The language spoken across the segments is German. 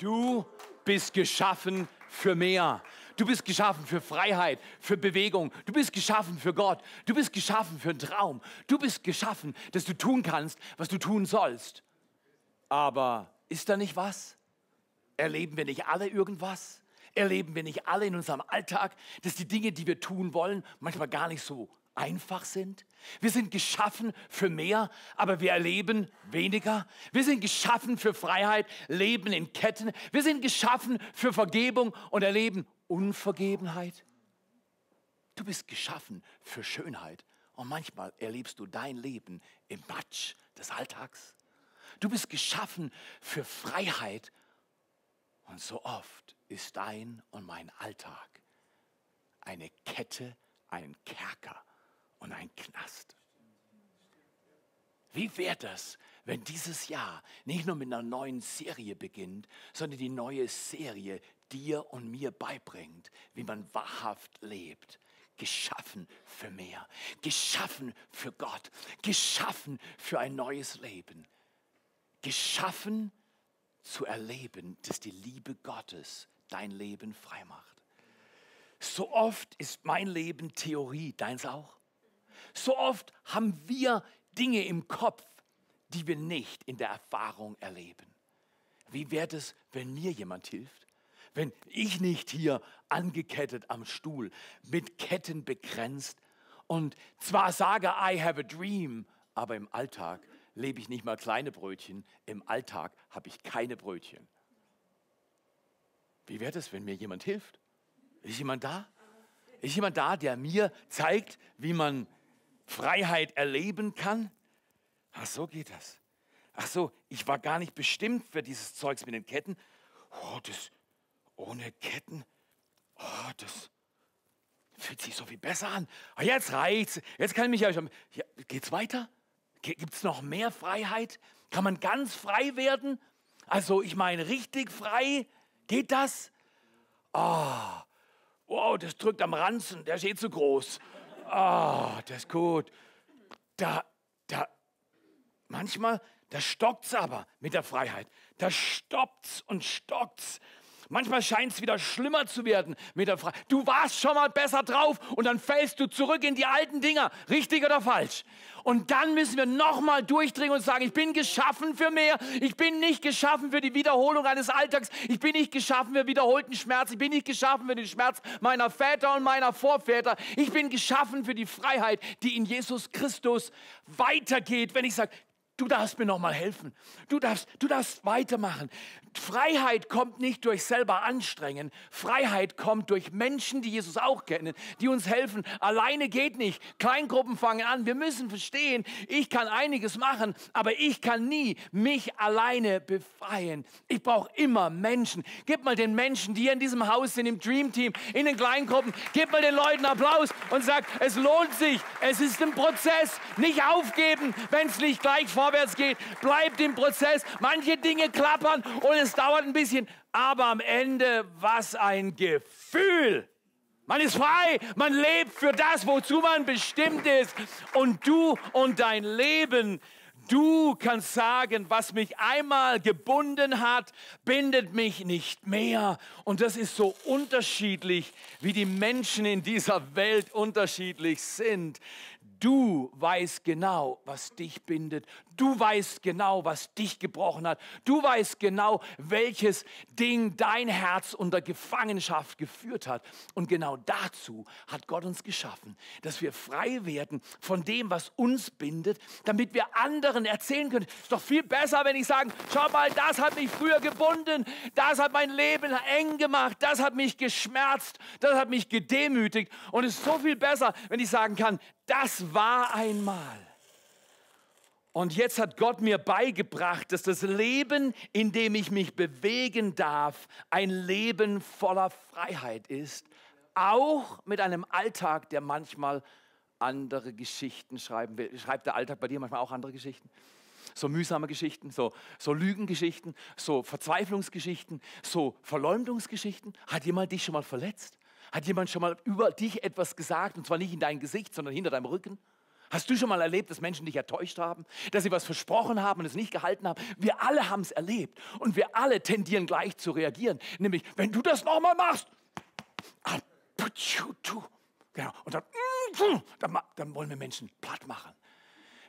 Du bist geschaffen für mehr. Du bist geschaffen für Freiheit, für Bewegung. Du bist geschaffen für Gott. Du bist geschaffen für einen Traum. Du bist geschaffen, dass du tun kannst, was du tun sollst. Aber ist da nicht was? Erleben wir nicht alle irgendwas? Erleben wir nicht alle in unserem Alltag, dass die Dinge, die wir tun wollen, manchmal gar nicht so einfach sind? Wir sind geschaffen für mehr, aber wir erleben weniger. Wir sind geschaffen für Freiheit, leben in Ketten. Wir sind geschaffen für Vergebung und erleben Unvergebenheit. Du bist geschaffen für Schönheit und manchmal erlebst du dein Leben im Matsch des Alltags. Du bist geschaffen für Freiheit und so oft ist dein und mein Alltag eine Kette, ein Kerker und ein Knast. Wie wäre das, wenn dieses Jahr nicht nur mit einer neuen Serie beginnt, sondern die neue Serie dir und mir beibringt, wie man wahrhaft lebt? Geschaffen für mehr, geschaffen für Gott, geschaffen für ein neues Leben, geschaffen zu erleben, dass die Liebe Gottes dein Leben frei macht. So oft ist mein Leben Theorie, deins auch? So oft haben wir Dinge im Kopf, die wir nicht in der Erfahrung erleben. Wie wäre es, wenn mir jemand hilft? Wenn ich nicht hier angekettet am Stuhl, mit Ketten begrenzt und zwar sage, I have a dream, aber im Alltag lebe ich nicht mal kleine Brötchen, im Alltag habe ich keine Brötchen. Wie wäre es, wenn mir jemand hilft? Ist jemand da? Ist jemand da, der mir zeigt, wie man Freiheit erleben kann? Ach, so geht das. Ach so, ich war gar nicht bestimmt für dieses Zeugs mit den Ketten. Oh, das ohne Ketten. Oh, das fühlt sich so viel besser an. Oh, jetzt reicht's. Jetzt kann ich mich ja schon. Ja, geht's weiter? Gibt es noch mehr Freiheit? Kann man ganz frei werden? Also, ich meine, richtig frei? Geht das? Oh, wow, das drückt am Ranzen, der ist eh zu groß. Ah, oh, das ist gut. Da, da, manchmal, da stockt's aber mit der Freiheit. Da stoppt's und stockt's. Manchmal scheint es wieder schlimmer zu werden mit der Frage. Du warst schon mal besser drauf und dann fällst du zurück in die alten Dinger. Richtig oder falsch? Und dann müssen wir nochmal durchdringen und sagen, ich bin geschaffen für mehr. Ich bin nicht geschaffen für die Wiederholung eines Alltags. Ich bin nicht geschaffen für wiederholten Schmerz. Ich bin nicht geschaffen für den Schmerz meiner Väter und meiner Vorväter. Ich bin geschaffen für die Freiheit, die in Jesus Christus weitergeht. Wenn ich sage, Du darfst mir noch mal helfen. Du darfst, du darfst weitermachen. Freiheit kommt nicht durch selber anstrengen. Freiheit kommt durch Menschen, die Jesus auch kennen, die uns helfen. Alleine geht nicht. Kleingruppen fangen an. Wir müssen verstehen, ich kann einiges machen, aber ich kann nie mich alleine befreien. Ich brauche immer Menschen. Gib mal den Menschen, die hier in diesem Haus sind, im Dream Team, in den Kleingruppen, gib mal den Leuten Applaus und sag, es lohnt sich. Es ist ein Prozess. Nicht aufgeben, wenn es nicht gleich vorwärts geht. Bleibt im Prozess. Manche Dinge klappern und es dauert ein bisschen, aber am Ende, was ein Gefühl. Man ist frei, man lebt für das, wozu man bestimmt ist. Und du und dein Leben, du kannst sagen, was mich einmal gebunden hat, bindet mich nicht mehr. Und das ist so unterschiedlich, wie die Menschen in dieser Welt unterschiedlich sind. Du weißt genau, was dich bindet. Du weißt genau, was dich gebrochen hat. Du weißt genau, welches Ding dein Herz unter Gefangenschaft geführt hat. Und genau dazu hat Gott uns geschaffen, dass wir frei werden von dem, was uns bindet, damit wir anderen erzählen können. Ist doch viel besser, wenn ich sage, schau mal, das hat mich früher gebunden, das hat mein Leben eng gemacht, das hat mich geschmerzt, das hat mich gedemütigt. Und es ist so viel besser, wenn ich sagen kann, das war einmal. Und jetzt hat Gott mir beigebracht, dass das Leben, in dem ich mich bewegen darf, ein Leben voller Freiheit ist. Auch mit einem Alltag, der manchmal andere Geschichten schreiben will. Schreibt der Alltag bei dir manchmal auch andere Geschichten? So mühsame Geschichten, so, so Lügengeschichten, so Verzweiflungsgeschichten, so Verleumdungsgeschichten. Hat jemand dich schon mal verletzt? Hat jemand schon mal über dich etwas gesagt? Und zwar nicht in dein Gesicht, sondern hinter deinem Rücken? Hast du schon mal erlebt, dass Menschen dich enttäuscht haben? Dass sie was versprochen haben und es nicht gehalten haben? Wir alle haben es erlebt und wir alle tendieren gleich zu reagieren. Nämlich, wenn du das nochmal machst, to. Genau. Und dann, dann, dann wollen wir Menschen platt machen.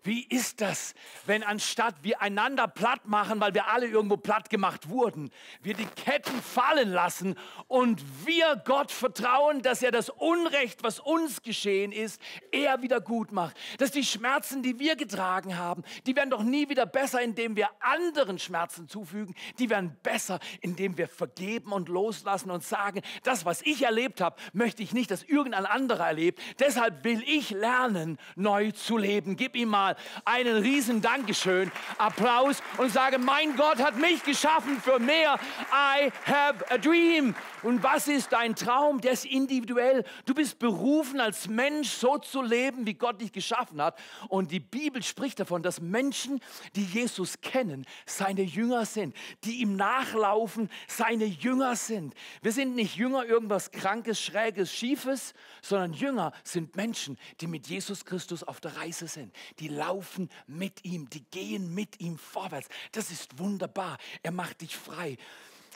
Wie ist das, wenn anstatt wir einander platt machen, weil wir alle irgendwo platt gemacht wurden, wir die Ketten fallen lassen und wir Gott vertrauen, dass er das Unrecht, was uns geschehen ist, er wieder gut macht. Dass die Schmerzen, die wir getragen haben, die werden doch nie wieder besser, indem wir anderen Schmerzen zufügen. Die werden besser, indem wir vergeben und loslassen und sagen, das, was ich erlebt habe, möchte ich nicht, dass irgendein anderer erlebt. Deshalb will ich lernen, neu zu leben. Gib ihm mal einen riesen Dankeschön, Applaus und sage, mein Gott hat mich geschaffen für mehr. I have a dream. Und was ist dein Traum? Der ist individuell. Du bist berufen, als Mensch so zu leben, wie Gott dich geschaffen hat. Und die Bibel spricht davon, dass Menschen, die Jesus kennen, seine Jünger sind, die ihm nachlaufen, seine Jünger sind. Wir sind nicht Jünger irgendwas Krankes, Schräges, Schiefes, sondern Jünger sind Menschen, die mit Jesus Christus auf der Reise sind. Die laufen mit ihm, die gehen mit ihm vorwärts. Das ist wunderbar. Er macht dich frei.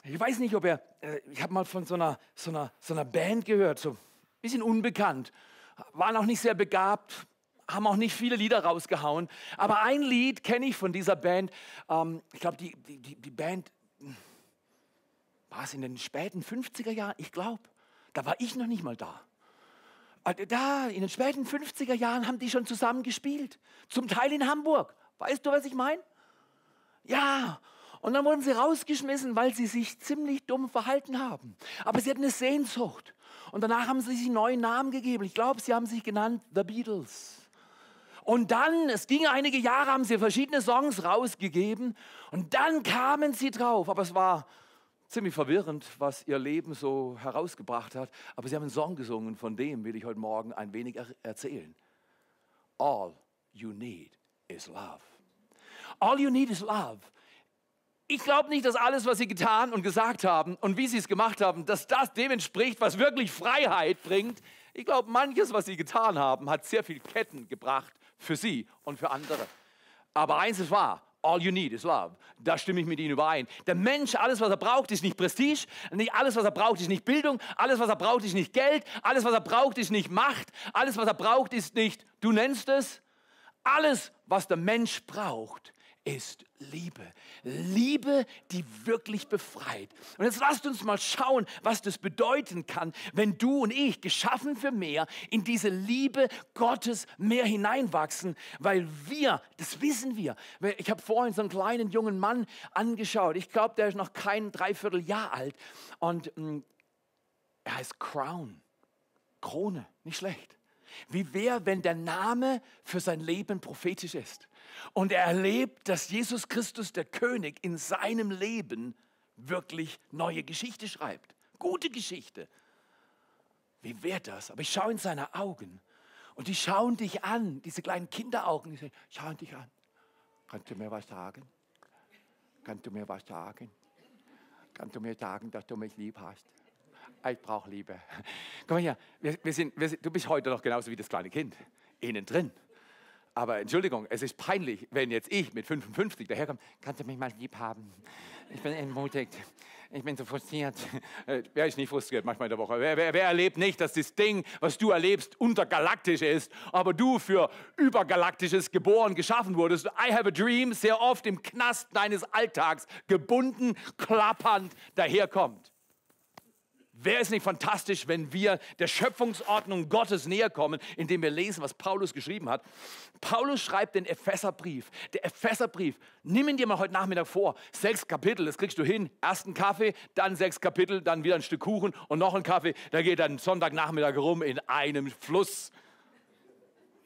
Ich weiß nicht, ob er, äh, ich habe mal von so einer, so, einer, so einer Band gehört, so ein bisschen unbekannt, waren auch nicht sehr begabt, haben auch nicht viele Lieder rausgehauen, aber ein Lied kenne ich von dieser Band. Ähm, ich glaube, die, die, die Band war es in den späten 50er Jahren, ich glaube, da war ich noch nicht mal da. Da, in den späten 50er Jahren haben die schon zusammen gespielt, zum Teil in Hamburg. Weißt du, was ich meine? Ja, und dann wurden sie rausgeschmissen, weil sie sich ziemlich dumm verhalten haben. Aber sie hatten eine Sehnsucht. Und danach haben sie sich einen neuen Namen gegeben. Ich glaube, sie haben sich genannt The Beatles. Und dann, es ging einige Jahre, haben sie verschiedene Songs rausgegeben. Und dann kamen sie drauf. Aber es war ziemlich verwirrend, was ihr Leben so herausgebracht hat. Aber sie haben einen Song gesungen, von dem will ich heute Morgen ein wenig er erzählen. All you need is love. All you need is love. Ich glaube nicht, dass alles, was sie getan und gesagt haben und wie sie es gemacht haben, dass das dem entspricht, was wirklich Freiheit bringt. Ich glaube, manches, was sie getan haben, hat sehr viel Ketten gebracht für sie und für andere. Aber eins ist wahr, All you need is love. Da stimme ich mit Ihnen überein. Der Mensch, alles, was er braucht, ist nicht Prestige. Alles, was er braucht, ist nicht Bildung. Alles, was er braucht, ist nicht Geld. Alles, was er braucht, ist nicht Macht. Alles, was er braucht, ist nicht, du nennst es. Alles, was der Mensch braucht, ist Liebe. Liebe, die wirklich befreit. Und jetzt lasst uns mal schauen, was das bedeuten kann, wenn du und ich, geschaffen für mehr, in diese Liebe Gottes mehr hineinwachsen, weil wir, das wissen wir. Ich habe vorhin so einen kleinen jungen Mann angeschaut. Ich glaube, der ist noch kein Dreivierteljahr alt. Und mh, mm, er heißt Crown. Krone, nicht schlecht. Wie wäre, wenn der Name für sein Leben prophetisch ist? Und er erlebt, dass Jesus Christus, der König, in seinem Leben wirklich neue Geschichte schreibt. Gute Geschichte. Wie wäre das? Aber ich schaue in seine Augen und die schauen dich an, diese kleinen Kinderaugen, die schauen dich an. Kannst du mir was sagen? Kannst du mir was sagen? Kannst du mir sagen, dass du mich lieb hast? Ich brauche Liebe. Komm mal her, wir, wir sind, wir sind, du bist heute noch genauso wie das kleine Kind, innen drin. Aber Entschuldigung, es ist peinlich, wenn jetzt ich mit 55 daherkomme, kannst du mich mal lieb haben? Ich bin entmutigt. Ich bin so frustriert. Äh, wer ist nicht frustriert manchmal in der Woche? Wer, wer, wer, erlebt nicht, dass das Ding, was du erlebst, untergalaktisch ist, aber du für übergalaktisches geboren, geschaffen wurdest? I have a dream, sehr oft im Knast deines Alltags gebunden, klappernd daherkommt. Wäre es nicht fantastisch, wenn wir der Schöpfungsordnung Gottes näher kommen, indem wir lesen, was Paulus geschrieben hat? Paulus schreibt den Epheserbrief. Der Epheserbrief, nimm ihn dir mal heute Nachmittag vor. Sechs Kapitel, das kriegst du hin. Ersten Kaffee, dann sechs Kapitel, dann wieder ein Stück Kuchen und noch ein Kaffee. Da geht dann Sonntagnachmittag rum in einem Fluss.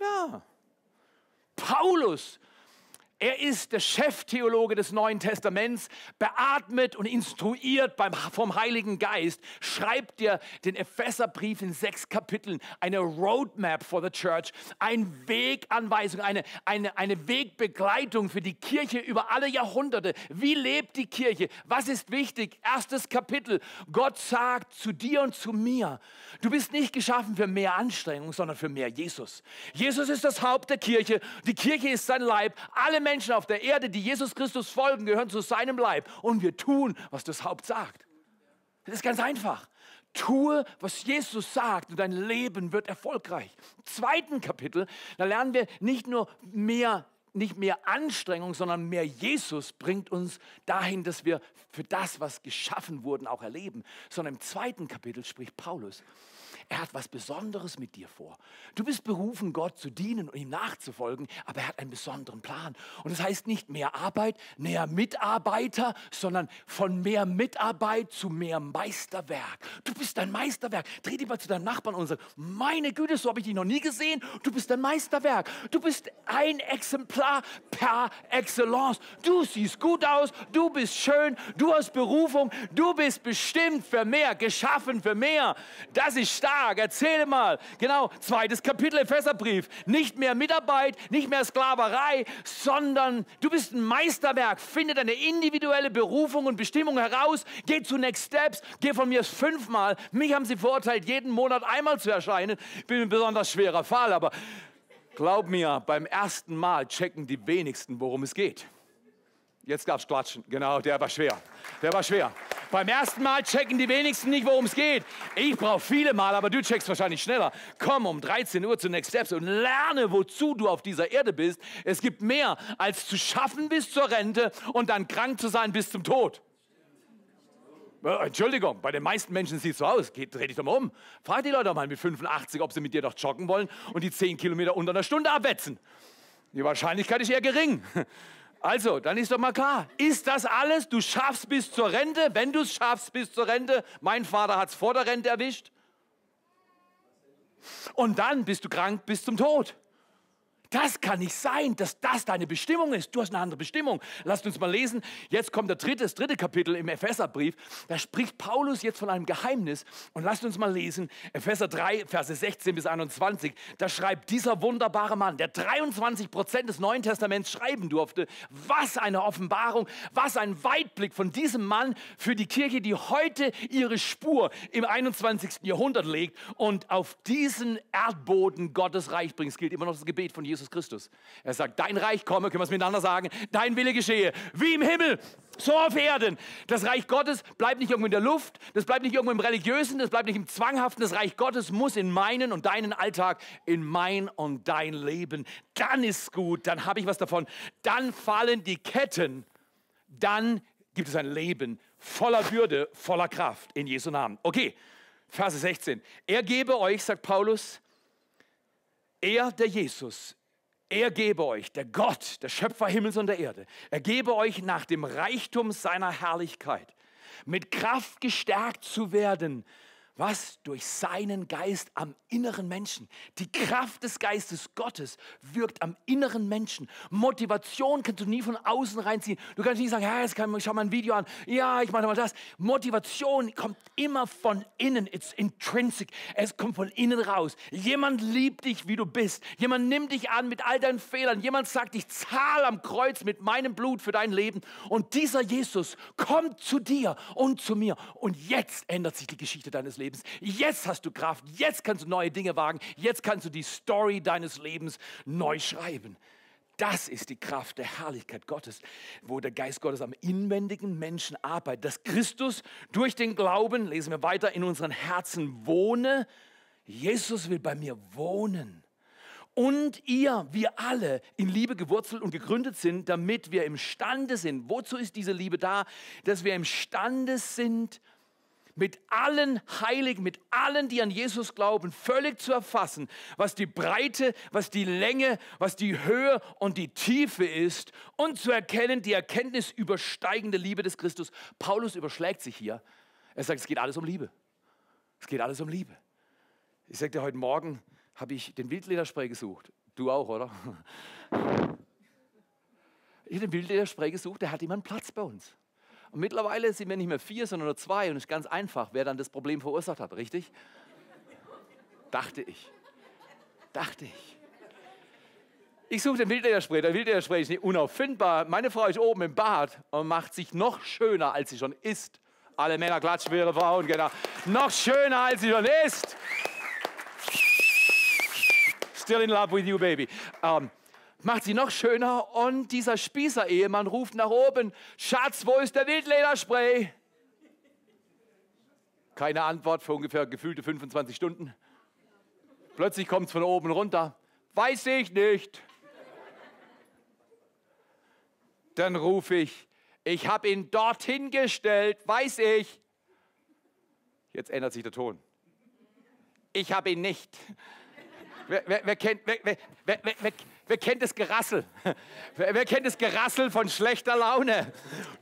Ja. Paulus Er ist der Cheftheologe des Neuen Testaments, beatmet und instruiert beim, vom Heiligen Geist, schreibt dir den Epheserbrief in sechs Kapiteln, eine Roadmap for the Church, eine Weganweisung, eine, eine, eine Wegbegleitung für die Kirche über alle Jahrhunderte. Wie lebt die Kirche? Was ist wichtig? Erstes Kapitel. Gott sagt zu dir und zu mir, du bist nicht geschaffen für mehr Anstrengung, sondern für mehr Jesus. Jesus ist das Haupt der Kirche, die Kirche ist sein Leib. Alle Menschen Menschen auf der Erde, die Jesus Christus folgen, gehören zu seinem Leib. Und wir tun, was das Haupt sagt. Das ist ganz einfach. Tue, was Jesus sagt und dein Leben wird erfolgreich. Im zweiten Kapitel, da lernen wir nicht nur mehr, nicht mehr Anstrengung, sondern mehr Jesus bringt uns dahin, dass wir für das, was geschaffen wurden, auch erleben. Sondern im zweiten Kapitel spricht Paulus er hat was Besonderes mit dir vor. Du bist berufen, Gott zu dienen und ihm nachzufolgen, aber er hat einen besonderen Plan. Und das heißt nicht mehr Arbeit, mehr Mitarbeiter, sondern von mehr Mitarbeit zu mehr Meisterwerk. Du bist ein Meisterwerk. Dreh dich mal zu deinem Nachbarn und sag, meine Güte, so habe ich dich noch nie gesehen. Du bist ein Meisterwerk. Du bist ein Exemplar per Excellence. Du siehst gut aus, du bist schön, du hast Berufung, du bist bestimmt für mehr, geschaffen für mehr. Das ist stark. Erzähle mal. Genau, zweites Kapitel Epheserbrief. Nicht mehr Mitarbeit, nicht mehr Sklaverei, sondern du bist ein Meisterwerk. Finde deine individuelle Berufung und Bestimmung heraus. Geh zu Next Steps. Geh von mir fünfmal. Mich haben sie verurteilt, jeden Monat einmal zu erscheinen. Bin ein besonders schwerer Fall, aber glaub mir, beim ersten Mal checken die wenigsten, worum es geht. Jetzt gab es Klatschen. Genau, der war schwer. Der war schwer. Beim ersten Mal checken die wenigsten nicht, worum es geht. Ich brauche viele Mal, aber du checkst wahrscheinlich schneller. Komm um 13 Uhr zu Next Steps und lerne, wozu du auf dieser Erde bist. Es gibt mehr als zu schaffen bis zur Rente und dann krank zu sein bis zum Tod. Äh, Entschuldigung, bei den meisten Menschen sieht es so aus. Geht, dreh dich doch mal um. Frag die Leute mal mit 85, ob sie mit dir doch joggen wollen und die 10 Kilometer unter einer Stunde abwetzen. Die Wahrscheinlichkeit ist eher gering. Also, dann ist doch mal klar, ist das alles? Du schaffst bis zur Rente, wenn du es schaffst bis zur Rente. Mein Vater hat es vor der Rente erwischt. Und dann bist du krank bis zum Tod. Das kann nicht sein, dass das deine Bestimmung ist. Du hast eine andere Bestimmung. Lasst uns mal lesen. Jetzt kommt der dritte, das dritte Kapitel im Epheserbrief. Da spricht Paulus jetzt von einem Geheimnis. Und lasst uns mal lesen. Epheser 3, Verse 16 bis 21. Da schreibt dieser wunderbare Mann, der 23 Prozent des Neuen Testaments schreiben durfte. Was eine Offenbarung, was ein Weitblick von diesem Mann für die Kirche, die heute ihre Spur im 21. Jahrhundert legt und auf diesen Erdboden Gottes Reich bringt. Es gilt immer noch das Gebet von Jesus Jesus Christus. Er sagt, dein Reich komme, können wir es miteinander sagen, dein Wille geschehe, wie im Himmel, so auf Erden. Das Reich Gottes bleibt nicht irgendwo in der Luft, das bleibt nicht irgendwo im Religiösen, das bleibt nicht im Zwanghaften. Das Reich Gottes muss in meinen und deinen Alltag, in mein und dein Leben. Dann ist gut, dann habe ich was davon. Dann fallen die Ketten, dann gibt es ein Leben voller Würde, voller Kraft in Jesu Namen. Okay, Verse 16. Er gebe euch, sagt Paulus, er, der Jesus, er gebe euch, der Gott, der Schöpfer Himmels und der Erde, er gebe euch nach dem Reichtum seiner Herrlichkeit mit Kraft gestärkt zu werden was durch seinen Geist am inneren Menschen. Die Kraft des Geistes Gottes wirkt am inneren Menschen. Motivation kannst du nie von außen reinziehen. Du kannst nicht sagen, ja, jetzt kann ich schau mal ein Video an. Ja, ich mache mal das. Motivation kommt immer von innen. It's intrinsic. Es kommt von innen raus. Jemand liebt dich, wie du bist. Jemand nimmt dich an mit all deinen Fehlern. Jemand sagt, ich zahle am Kreuz mit meinem Blut für dein Leben. Und dieser Jesus kommt zu dir und zu mir. Und jetzt ändert sich die Geschichte deines Lebens. Lebens. Jetzt hast du Kraft, jetzt kannst du neue Dinge wagen, jetzt kannst du die Story deines Lebens neu schreiben. Das ist die Kraft der Herrlichkeit Gottes, wo der Geist Gottes am inwendigen Menschen arbeitet. Dass Christus durch den Glauben, lesen wir weiter, in unseren Herzen wohne. Jesus will bei mir wohnen. Und ihr, wir alle, in Liebe gewurzelt und gegründet sind, damit wir imstande sind. Wozu ist diese Liebe da? Dass wir imstande sind, mit allen Heiligen, mit allen, die an Jesus glauben, völlig zu erfassen, was die Breite, was die Länge, was die Höhe und die Tiefe ist und zu erkennen, die Erkenntnis übersteigende Liebe des Christus. Paulus überschlägt sich hier. Er sagt, es geht alles um Liebe. Es geht alles um Liebe. Ich sagte, heute Morgen habe ich den Wildlederspray gesucht. Du auch, oder? Ich habe den Wildlederspray gesucht, der hat immer einen Platz bei uns. Und mittlerweile sind wir nicht mehr vier, sondern nur zwei und es ist ganz einfach, wer dann das Problem verursacht hat, richtig? Dachte ich. Dachte ich. Ich suche den Wildlederspray. Der Wildlederspray ist nicht unauffindbar. Meine Frau ist oben im Bad und macht sich noch schöner, als sie schon ist. Alle Männer klatschen für ihre Frauen, genau. Noch schöner, als sie schon ist. Still in love with you, baby. Ähm, macht sie noch schöner und dieser Spießer-Ehemann ruft nach oben, Schatz, wo ist der Wildlederspray? Keine Antwort für ungefähr gefühlte 25 Stunden. Plötzlich kommt es von oben runter. Weiß ich nicht. Dann rufe ich, ich habe ihn dorthin gestellt, weiß ich. Jetzt ändert sich der Ton. Ich habe ihn nicht. Wer, wer, wer kennt, wer, kennt das Gerassel? Wer, kennt das Gerassel von schlechter Laune?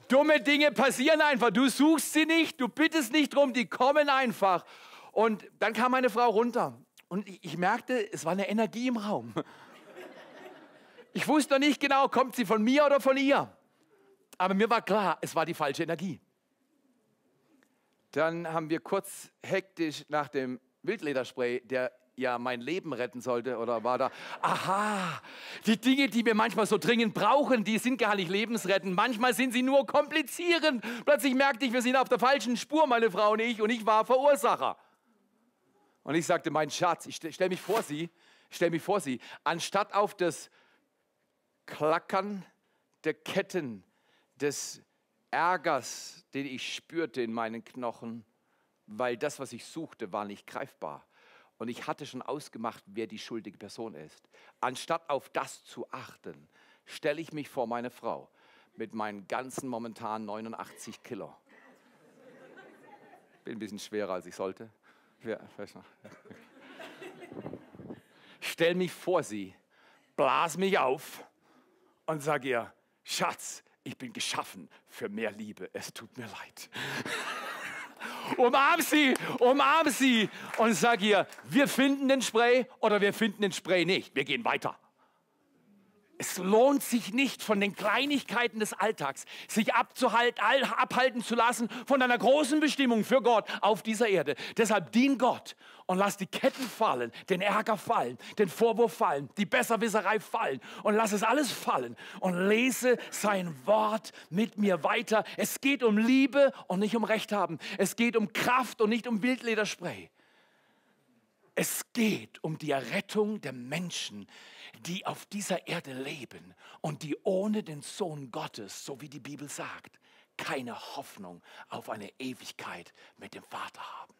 Dumme Dinge passieren einfach. Du suchst sie nicht, du bittest nicht drum, die kommen einfach. Und dann kam meine Frau runter und ich, ich merkte, es war eine Energie im Raum. Ich wusste noch nicht genau, kommt sie von mir oder von ihr. Aber mir war klar, es war die falsche Energie. Dann haben wir kurz hektisch nach dem Wildlederspray, der ja mein Leben retten sollte, oder war da, aha, die Dinge, die wir manchmal so dringend brauchen, die sind gar nicht lebensrettend. Manchmal sind sie nur komplizierend. Plötzlich merkte ich, wir sind auf der falschen Spur, meine Frau und ich, und ich war Verursacher. Und ich sagte, mein Schatz, ich stelle mich vor Sie, stell mich vor Sie, anstatt auf das Klackern der Ketten des Ärgers, den ich spürte in meinen Knochen, weil das, was ich suchte, war nicht greifbar. Und ich hatte schon ausgemacht, wer die schuldige Person ist. Anstatt auf das zu achten, stelle ich mich vor meine Frau mit meinen ganzen momentan 89 Kilo. Bin ein bisschen schwerer, als ich sollte. Ja, Stell mich vor sie, blas mich auf und sag ihr, Schatz, ich bin geschaffen für mehr Liebe. Es tut mir leid. Umarm sie, umarm sie und sag ihr, wir finden den Spray oder wir finden den Spray nicht. Wir gehen weiter. Es lohnt sich nicht, von den Kleinigkeiten des Alltags sich abzuhalten, abhalten zu lassen von einer großen Bestimmung für Gott auf dieser Erde. Deshalb dien Gott und lass die Ketten fallen, den Ärger fallen, den Vorwurf fallen, die Besserwisserei fallen und lass es alles fallen und lese sein Wort mit mir weiter. Es geht um Liebe und nicht um Recht haben. Es geht um Kraft und nicht um Wildlederspray. Es geht um die Errettung der Menschen, die auf dieser Erde leben und die ohne den Sohn Gottes, so wie die Bibel sagt, keine Hoffnung auf eine Ewigkeit mit dem Vater haben.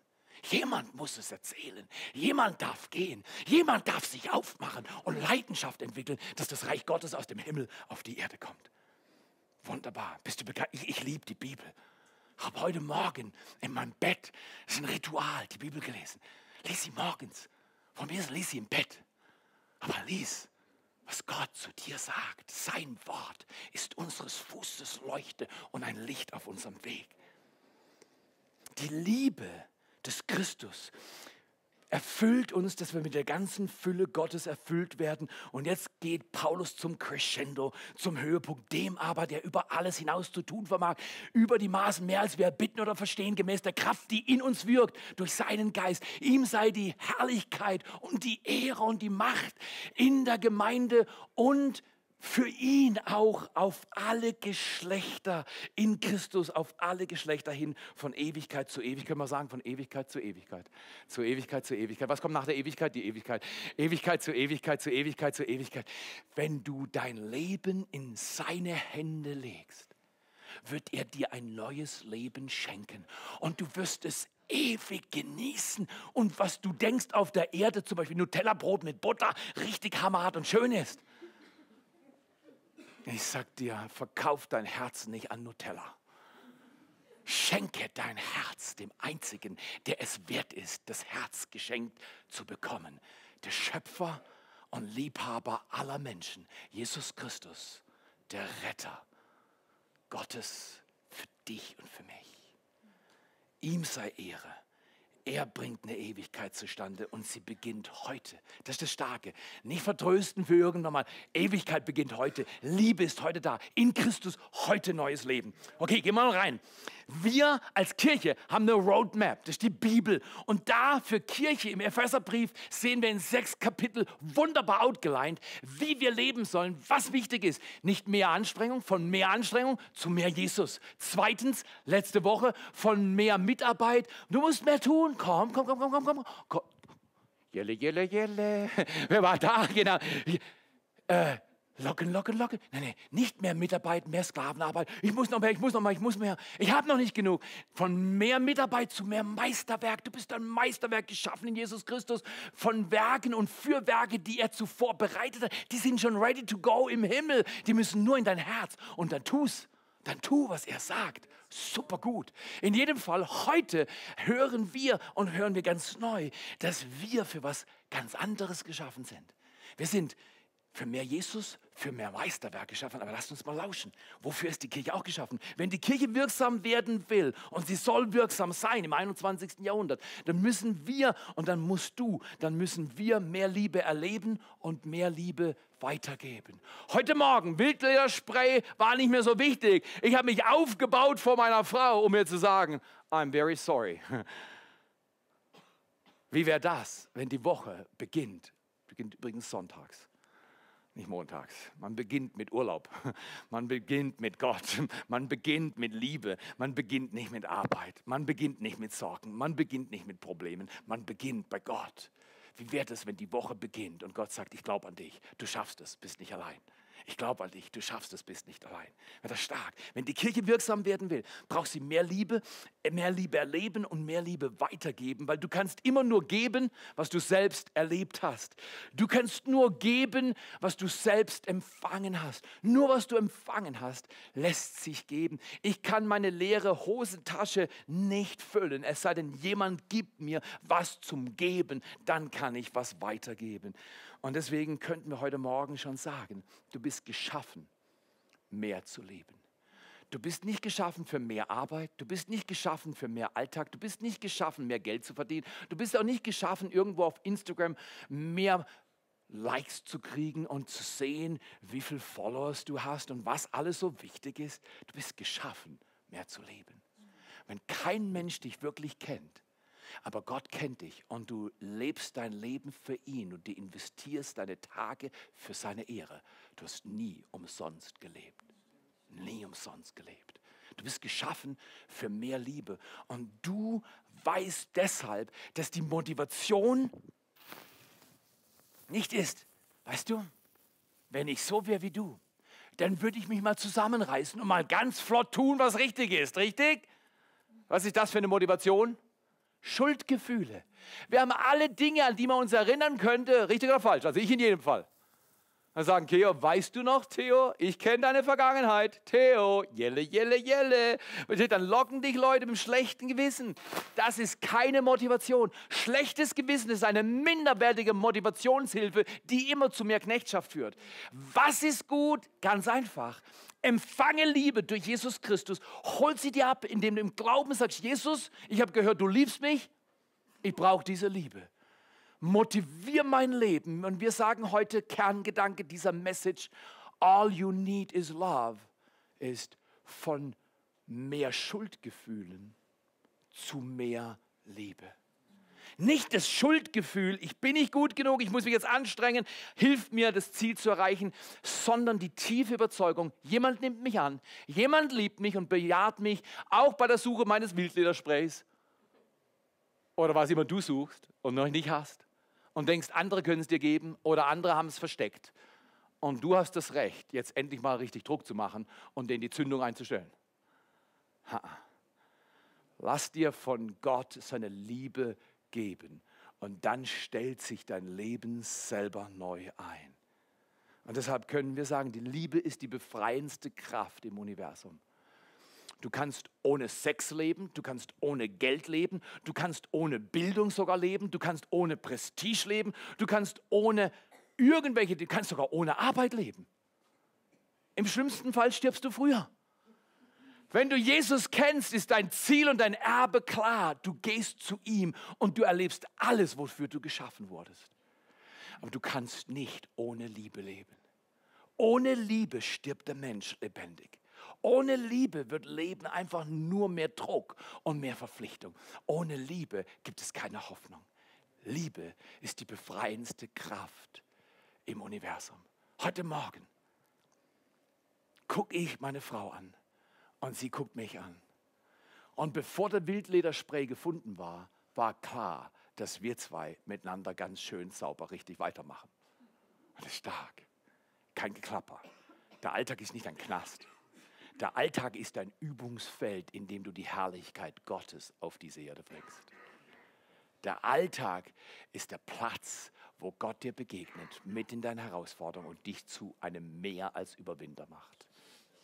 Jemand muss es erzählen. Jemand darf gehen. Jemand darf sich aufmachen und Leidenschaft entwickeln, dass das Reich Gottes aus dem Himmel auf die Erde kommt. Wunderbar. Bist du begeistert? Ich, ich liebe die Bibel. Habe heute Morgen in meinem Bett, das ist ein Ritual, die Bibel gelesen. Lies sie morgens. Von mir lies sie im Bett. Aber lies, was Gott zu dir sagt. Sein Wort ist unseres Fußes Leuchte und ein Licht auf unserem Weg. Die Liebe des Christus erfüllt uns, dass wir mit der ganzen Fülle Gottes erfüllt werden. Und jetzt geht Paulus zum Crescendo, zum Höhepunkt, dem aber, der über alles hinaus zu tun vermag, über die Maßen mehr als wir bitten oder verstehen, gemäß der Kraft, die in uns wirkt, durch seinen Geist. Ihm sei die Herrlichkeit und die Ehre und die Macht in der Gemeinde und für ihn auch auf alle Geschlechter in Christus, auf alle Geschlechter hin, von Ewigkeit zu Ewigkeit. Können wir sagen, von Ewigkeit zu Ewigkeit. Zu Ewigkeit zu Ewigkeit. Was kommt nach der Ewigkeit? Die Ewigkeit. Ewigkeit zu Ewigkeit, zu Ewigkeit, zu Ewigkeit. Wenn du dein Leben in seine Hände legst, wird er dir ein neues Leben schenken. Und du wirst es ewig genießen. Und was du denkst auf der Erde, zum Beispiel Nutella-Brot mit Butter, richtig hammerhart und schön ist ich sag dir, verkauf dein Herz nicht an Nutella. Schenke dein Herz dem Einzigen, der es wert ist, das Herz geschenkt zu bekommen. Der Schöpfer und Liebhaber aller Menschen, Jesus Christus, der Retter Gottes für dich und für mich. Ihm sei Ehre er bringt eine Ewigkeit zustande und sie beginnt heute. Das ist das Starke. Nicht vertrösten für irgendwann mal. Ewigkeit beginnt heute. Liebe ist heute da. In Christus heute neues Leben. Okay, gehen wir mal rein. Wir als Kirche haben eine Roadmap, das ist die Bibel. Und da für Kirche im Epheserbrief sehen wir in sechs Kapitel wunderbar outgelined, wie wir leben sollen, was wichtig ist. Nicht mehr Anstrengung, von mehr Anstrengung zu mehr Jesus. Zweitens, letzte Woche, von mehr Mitarbeit. Du musst mehr tun. Komm, komm, komm, komm, komm, komm. Jelle, jelle, jelle. Wer war da? Genau. Äh, Locken, locken, locken. Nein, nein, nicht mehr Mitarbeit, mehr Sklavenarbeit. Ich muss noch mehr, ich muss noch mehr, ich muss mehr. Ich habe noch nicht genug. Von mehr Mitarbeit zu mehr Meisterwerk. Du bist ein Meisterwerk geschaffen in Jesus Christus. Von Werken und für Werke, die er zuvor bereitet hat. Die sind schon ready to go im Himmel. Die müssen nur in dein Herz. Und dann tu's. Dann tu, was er sagt. Super gut. In jedem Fall, heute hören wir und hören wir ganz neu, dass wir für was ganz anderes geschaffen sind. Wir sind für mehr Jesus, für mehr Meisterwerk geschaffen. Aber lasst uns mal lauschen. Wofür ist die Kirche auch geschaffen? Wenn die Kirche wirksam werden will und sie soll wirksam sein im 21. Jahrhundert, dann müssen wir und dann musst du, dann müssen wir mehr Liebe erleben und mehr Liebe weitergeben. Heute Morgen, Wildlederspray war nicht mehr so wichtig. Ich habe mich aufgebaut vor meiner Frau, um mir zu sagen, I'm very sorry. Wie wäre das, wenn die Woche beginnt? Beginnt übrigens sonntags nicht montags. Man beginnt mit Urlaub. Man beginnt mit Gott. Man beginnt mit Liebe. Man beginnt nicht mit Arbeit. Man beginnt nicht mit Sorgen. Man beginnt nicht mit Problemen. Man beginnt bei Gott. Wie wäre es, wenn die Woche beginnt und Gott sagt, ich glaube an dich. Du schaffst es, bist nicht allein. Ich glaube an dich, du schaffst es, bist nicht allein. Wird das stark. Wenn die Kirche wirksam werden will, braucht sie mehr Liebe, mehr Liebe erleben und mehr Liebe weitergeben, weil du kannst immer nur geben, was du selbst erlebt hast. Du kannst nur geben, was du selbst empfangen hast. Nur was du empfangen hast, lässt sich geben. Ich kann meine leere Hosentasche nicht füllen, es sei denn, jemand gibt mir was zum Geben, dann kann ich was weitergeben. Und deswegen könnten wir heute Morgen schon sagen, du bist geschaffen, mehr zu leben. Du bist nicht geschaffen für mehr Arbeit, du bist nicht geschaffen für mehr Alltag, du bist nicht geschaffen, mehr Geld zu verdienen, du bist auch nicht geschaffen, irgendwo auf Instagram mehr Likes zu kriegen und zu sehen, wie viele Followers du hast und was alles so wichtig ist. Du bist geschaffen, mehr zu leben. Wenn kein Mensch dich wirklich kennt, aber Gott kennt dich und du lebst dein Leben für ihn und du investierst deine Tage für seine Ehre. Du hast nie umsonst gelebt. Nie umsonst gelebt. Du bist geschaffen für mehr Liebe. Und du weißt deshalb, dass die Motivation nicht ist, weißt du, wenn ich so wäre wie du, dann würde ich mich mal zusammenreißen und mal ganz flott tun, was richtig ist. Richtig? Was ist das für eine Motivation? Schuldgefühle. Wir haben alle Dinge, an die man uns erinnern könnte, richtig oder falsch. Also ich in jedem Fall. Dann sagen, Theo, weißt du noch, Theo, ich kenne deine Vergangenheit. Theo, jelle, jelle, jelle. Dann locken dich Leute mit dem schlechten Gewissen. Das ist keine Motivation. Schlechtes Gewissen ist eine minderwertige Motivationshilfe, die immer zu mehr Knechtschaft führt. Was ist gut? Ganz einfach. Empfange Liebe durch Jesus Christus. Hol sie dir ab, indem du im Glauben sagst, Jesus, ich habe gehört, du liebst mich. Ich brauche diese Liebe. Motivier mein Leben. Und wir sagen heute Kerngedanke dieser Message, all you need is love, ist von mehr Schuldgefühlen zu mehr Liebe. Nicht das Schuldgefühl, ich bin nicht gut genug, ich muss mich jetzt anstrengen, hilft mir, das Ziel zu erreichen, sondern die tiefe Überzeugung, jemand nimmt mich an, jemand liebt mich und bejaht mich, auch bei der Suche meines Wildledersprays. Oder was immer du suchst und noch nicht hast. Und denkst, andere können es dir geben oder andere haben es versteckt. Und du hast das Recht, jetzt endlich mal richtig Druck zu machen und denen die Zündung einzustellen. Ha. Lass dir von Gott seine Liebe geben. Und dann stellt sich dein Leben selber neu ein. Und deshalb können wir sagen, die Liebe ist die befreiendste Kraft im Universum. Du kannst ohne Sex leben, du kannst ohne Geld leben, du kannst ohne Bildung sogar leben, du kannst ohne Prestige leben, du kannst ohne irgendwelche, du kannst sogar ohne Arbeit leben. Im schlimmsten Fall stirbst du früher. Wenn du Jesus kennst, ist dein Ziel und dein Erbe klar. Du gehst zu ihm und du erlebst alles, wofür du geschaffen wurdest. Aber du kannst nicht ohne Liebe leben. Ohne Liebe stirbt der Mensch lebendig. Ohne Liebe wird Leben einfach nur mehr Druck und mehr Verpflichtung. Ohne Liebe gibt es keine Hoffnung. Liebe ist die befreiendste Kraft im Universum. Heute Morgen gucke ich meine Frau an und sie guckt mich an. Und bevor der Wildlederspray gefunden war, war klar, dass wir zwei miteinander ganz schön sauber richtig weitermachen. Und das ist stark. Kein Geklapper. Der Alltag ist nicht ein Knast. Der Alltag ist ein Übungsfeld, in dem du die Herrlichkeit Gottes auf diese Erde bringst. Der Alltag ist der Platz, wo Gott dir begegnet, mit in deinen Herausforderungen und dich zu einem mehr als Überwinder macht.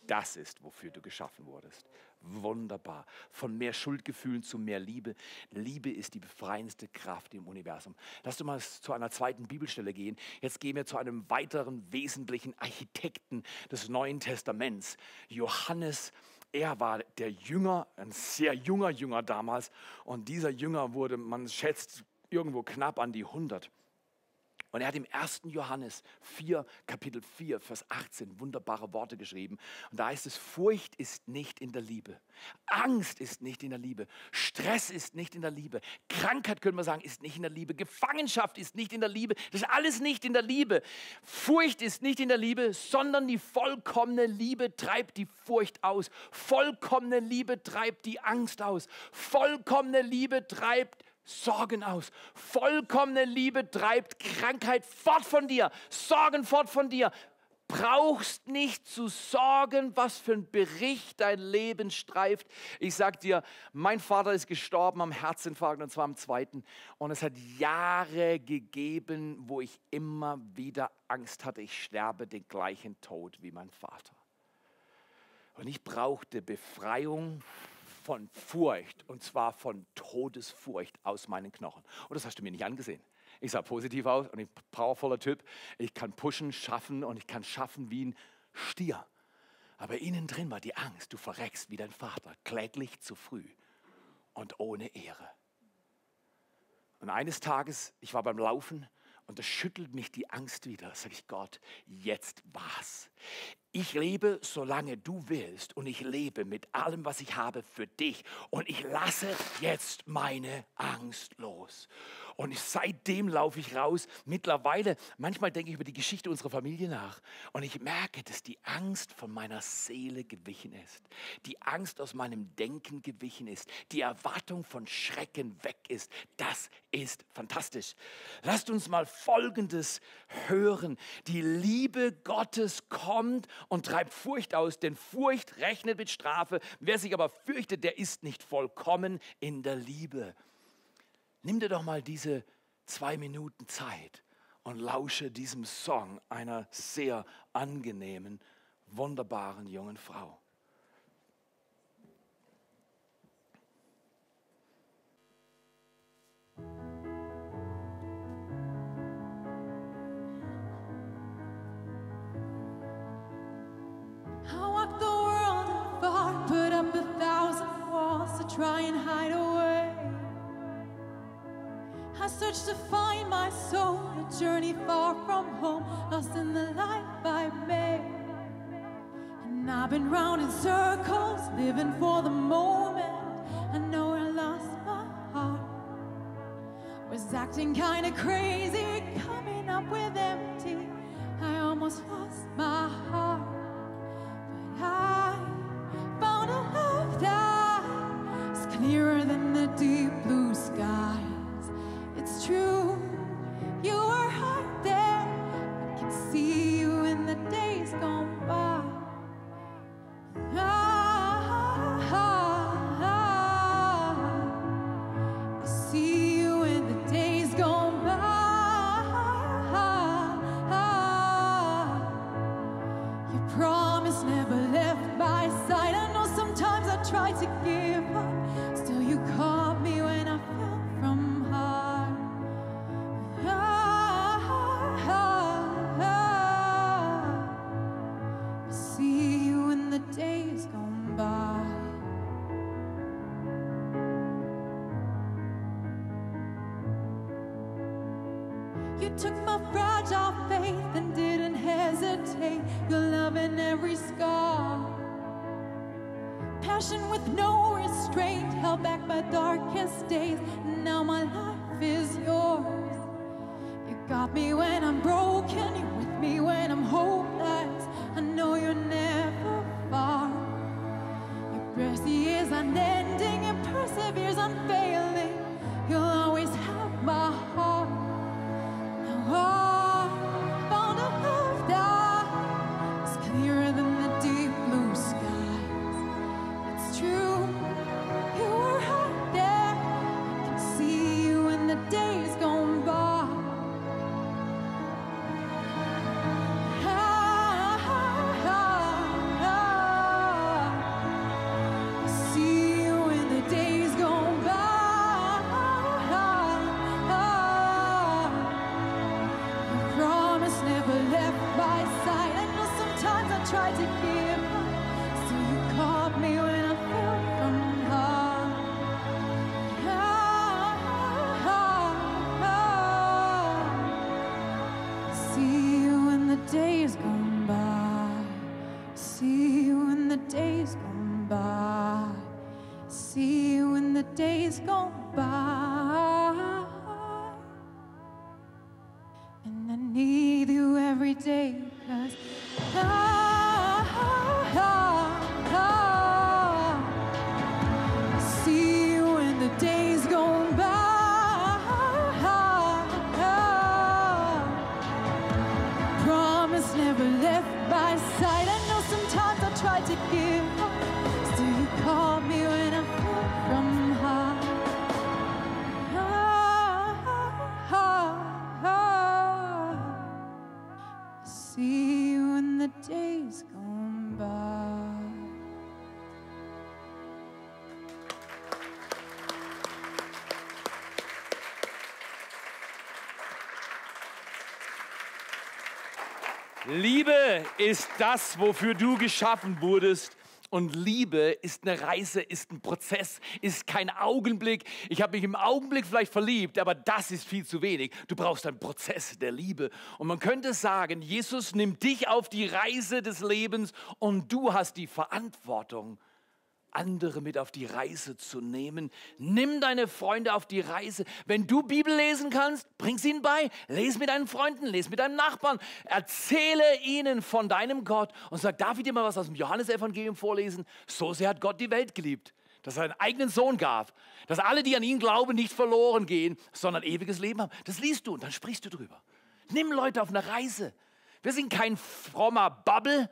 Das ist, wofür du geschaffen wurdest. Wunderbar. Von mehr Schuldgefühlen zu mehr Liebe. Liebe ist die befreiendste Kraft im Universum. Lass du mal zu einer zweiten Bibelstelle gehen. Jetzt gehen wir zu einem weiteren wesentlichen Architekten des Neuen Testaments. Johannes er war der Jünger, ein sehr junger Jünger damals. Und dieser Jünger wurde, man schätzt, irgendwo knapp an die 100. Und er hat im 1. Johannes 4, Kapitel 4, Vers 18 wunderbare Worte geschrieben. Und da heißt es, Furcht ist nicht in der Liebe. Angst ist nicht in der Liebe. Stress ist nicht in der Liebe. Krankheit, können wir sagen, ist nicht in der Liebe. Gefangenschaft ist nicht in der Liebe. Das ist alles nicht in der Liebe. Furcht ist nicht in der Liebe, sondern die vollkommene Liebe treibt die Furcht aus. Vollkommene Liebe treibt die Angst aus. Vollkommene Liebe treibt Sorgen aus. Vollkommene Liebe treibt Krankheit fort von dir, Sorgen fort von dir. Brauchst nicht zu sorgen, was für ein Bericht dein Leben streift. Ich sag dir, mein Vater ist gestorben am Herzinfarkt und zwar am zweiten. Und es hat Jahre gegeben, wo ich immer wieder Angst hatte, ich sterbe den gleichen Tod wie mein Vater. Und ich brauchte Befreiung von Furcht und zwar von Todesfurcht aus meinen Knochen. Und das hast du mir nicht angesehen. Ich sah positiv aus und ich bin ein powervoller Typ. Ich kann pushen, schaffen und ich kann schaffen wie ein Stier. Aber innen drin war die Angst, du verreckst wie dein Vater, kläglich zu früh und ohne Ehre. Und eines Tages, ich war beim Laufen und da schüttelt mich die Angst wieder. Da sage ich, Gott, jetzt war's. Ich lebe, solange du willst und ich lebe mit allem, was ich habe für dich und ich lasse jetzt meine Angst los. Und seitdem laufe ich raus. Mittlerweile, manchmal denke ich über die Geschichte unserer Familie nach und ich merke, dass die Angst von meiner Seele gewichen ist. Die Angst aus meinem Denken gewichen ist. Die Erwartung von Schrecken weg ist. Das ist fantastisch. Lasst uns mal Folgendes hören. Die Liebe Gottes kommt und treibt Furcht aus, denn Furcht rechnet mit Strafe. Wer sich aber fürchtet, der ist nicht vollkommen in der Liebe. Nimm dir doch mal diese zwei Minuten Zeit und lausche diesem Song einer sehr angenehmen, wunderbaren jungen Frau. Try and hide away. I search to find my soul, a journey far from home, lost in the life I made. And I've been round in circles, living for the moment. I know I lost my heart. Was acting kinda crazy, coming up with empty. I almost lost my heart. Passion with no restraint, held back by darkest days. Now my life is yours. You got me when I'm broken, you're with me when I'm hopeless. I know you're never far. Your mercy is unending, your perseveres unfailing. You'll always have my heart. The days gone by. See you in the days gone by. And I need you every day cause I ist das, wofür du geschaffen wurdest. Und Liebe ist eine Reise, ist ein Prozess, ist kein Augenblick. Ich habe mich im Augenblick vielleicht verliebt, aber das ist viel zu wenig. Du brauchst einen Prozess der Liebe. Und man könnte sagen, Jesus nimmt dich auf die Reise des Lebens und du hast die Verantwortung, andere mit auf die Reise zu nehmen. Nimm deine Freunde auf die Reise. Wenn du Bibel lesen kannst, bring sie ihnen bei. Lies mit deinen Freunden, lies mit deinem Nachbarn. Erzähle ihnen von deinem Gott und sag, darf ich dir mal was aus dem Johannesevangelium vorlesen? So sehr hat Gott die Welt geliebt, dass er einen eigenen Sohn gab, dass alle, die an ihn glauben, nicht verloren gehen, sondern ewiges Leben haben. Das liest du und dann sprichst du drüber. Nimm Leute auf eine Reise. Wir sind kein frommer Bubble,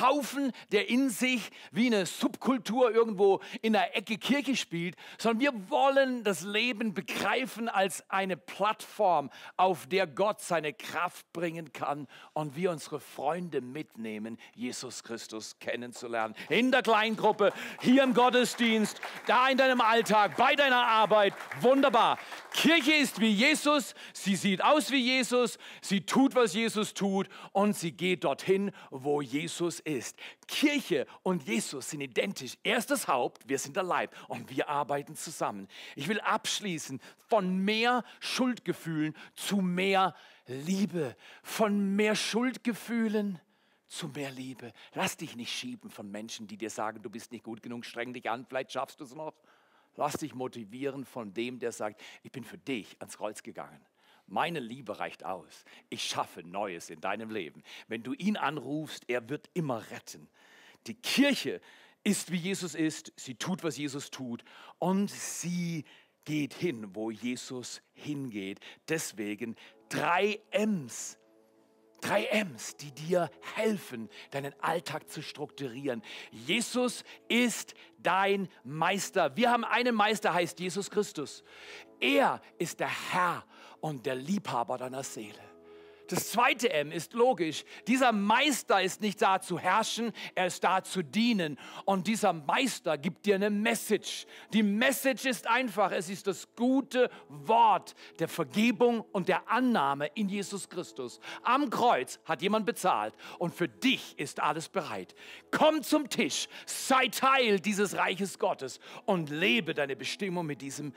Haufen, der in sich wie eine Subkultur irgendwo in der Ecke Kirche spielt, sondern wir wollen das Leben begreifen als eine Plattform, auf der Gott seine Kraft bringen kann und wir unsere Freunde mitnehmen, Jesus Christus kennenzulernen. In der Kleingruppe, hier im Gottesdienst, da in deinem Alltag, bei deiner Arbeit. Wunderbar. Kirche ist wie Jesus, sie sieht aus wie Jesus, sie tut, was Jesus tut und sie geht dorthin, wo Jesus ist. Kirche und Jesus sind identisch. Er ist das Haupt, wir sind der Leib und wir arbeiten zusammen. Ich will abschließen von mehr Schuldgefühlen zu mehr Liebe, von mehr Schuldgefühlen zu mehr Liebe. Lass dich nicht schieben von Menschen, die dir sagen, du bist nicht gut genug, streng dich an, vielleicht schaffst du es noch. Lass dich motivieren von dem, der sagt, ich bin für dich ans Kreuz gegangen. Meine Liebe reicht aus. Ich schaffe Neues in deinem Leben. Wenn du ihn anrufst, er wird immer retten. Die Kirche ist, wie Jesus ist. Sie tut, was Jesus tut. Und sie geht hin, wo Jesus hingeht. Deswegen drei M's. Drei M's, die dir helfen, deinen Alltag zu strukturieren. Jesus ist dein Meister. Wir haben einen Meister, heißt Jesus Christus. Er ist der Herr und der Liebhaber deiner Seele. Das zweite M ist logisch. Dieser Meister ist nicht da zu herrschen, er ist da zu dienen. Und dieser Meister gibt dir eine Message. Die Message ist einfach, es ist das gute Wort der Vergebung und der Annahme in Jesus Christus. Am Kreuz hat jemand bezahlt und für dich ist alles bereit. Komm zum Tisch, sei Teil dieses Reiches Gottes und lebe deine Bestimmung mit diesem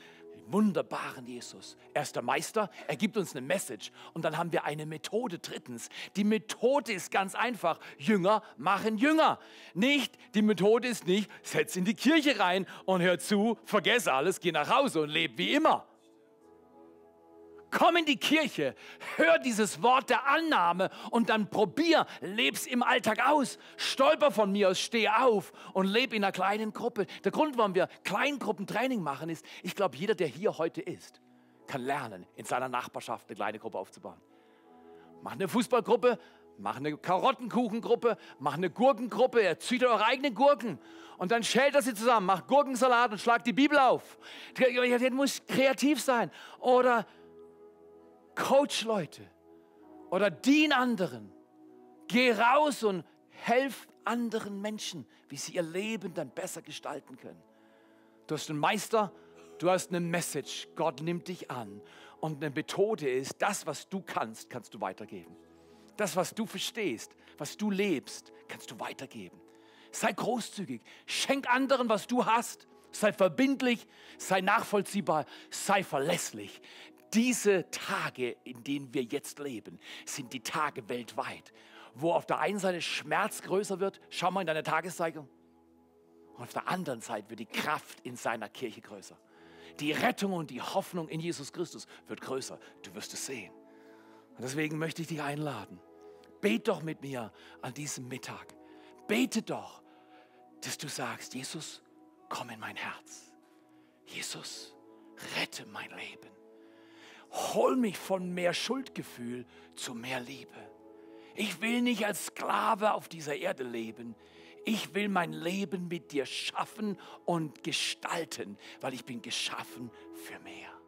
wunderbaren Jesus. Er ist der Meister, er gibt uns eine Message und dann haben wir eine Methode. Drittens, die Methode ist ganz einfach. Jünger machen Jünger. Nicht, die Methode ist nicht, setz in die Kirche rein und hör zu, vergess alles, geh nach Hause und leb wie immer. Komm in die Kirche, hör dieses Wort der Annahme und dann probier, leb's im Alltag aus. Stolper von mir aus, steh auf und leb in einer kleinen Gruppe. Der Grund, warum wir Kleingruppentraining machen, ist, ich glaube, jeder, der hier heute ist, kann lernen, in seiner Nachbarschaft eine kleine Gruppe aufzubauen. Mach eine Fußballgruppe, mach eine Karottenkuchengruppe, mach eine Gurkengruppe, erzieht eure eigenen Gurken und dann schält er sie zusammen, macht Gurkensalat und schlagt die Bibel auf. Der muss kreativ sein. Oder Coach Leute oder dien anderen. Geh raus und helf anderen Menschen, wie sie ihr Leben dann besser gestalten können. Du hast einen Meister, du hast eine Message, Gott nimmt dich an. Und eine Methode ist, das, was du kannst, kannst du weitergeben. Das, was du verstehst, was du lebst, kannst du weitergeben. Sei großzügig, schenk anderen, was du hast. Sei verbindlich, sei nachvollziehbar, sei verlässlich. Diese Tage, in denen wir jetzt leben, sind die Tage weltweit, wo auf der einen Seite Schmerz größer wird. Schau mal in deine Tageszeitung. Und auf der anderen Seite wird die Kraft in seiner Kirche größer. Die Rettung und die Hoffnung in Jesus Christus wird größer. Du wirst es sehen. Und deswegen möchte ich dich einladen. Bet doch mit mir an diesem Mittag. Bete doch, dass du sagst, Jesus, komm in mein Herz. Jesus, rette mein Leben hol mich von mehr Schuldgefühl zu mehr Liebe. Ich will nicht als Sklave auf dieser Erde leben. Ich will mein Leben mit dir schaffen und gestalten, weil ich bin geschaffen für mehr.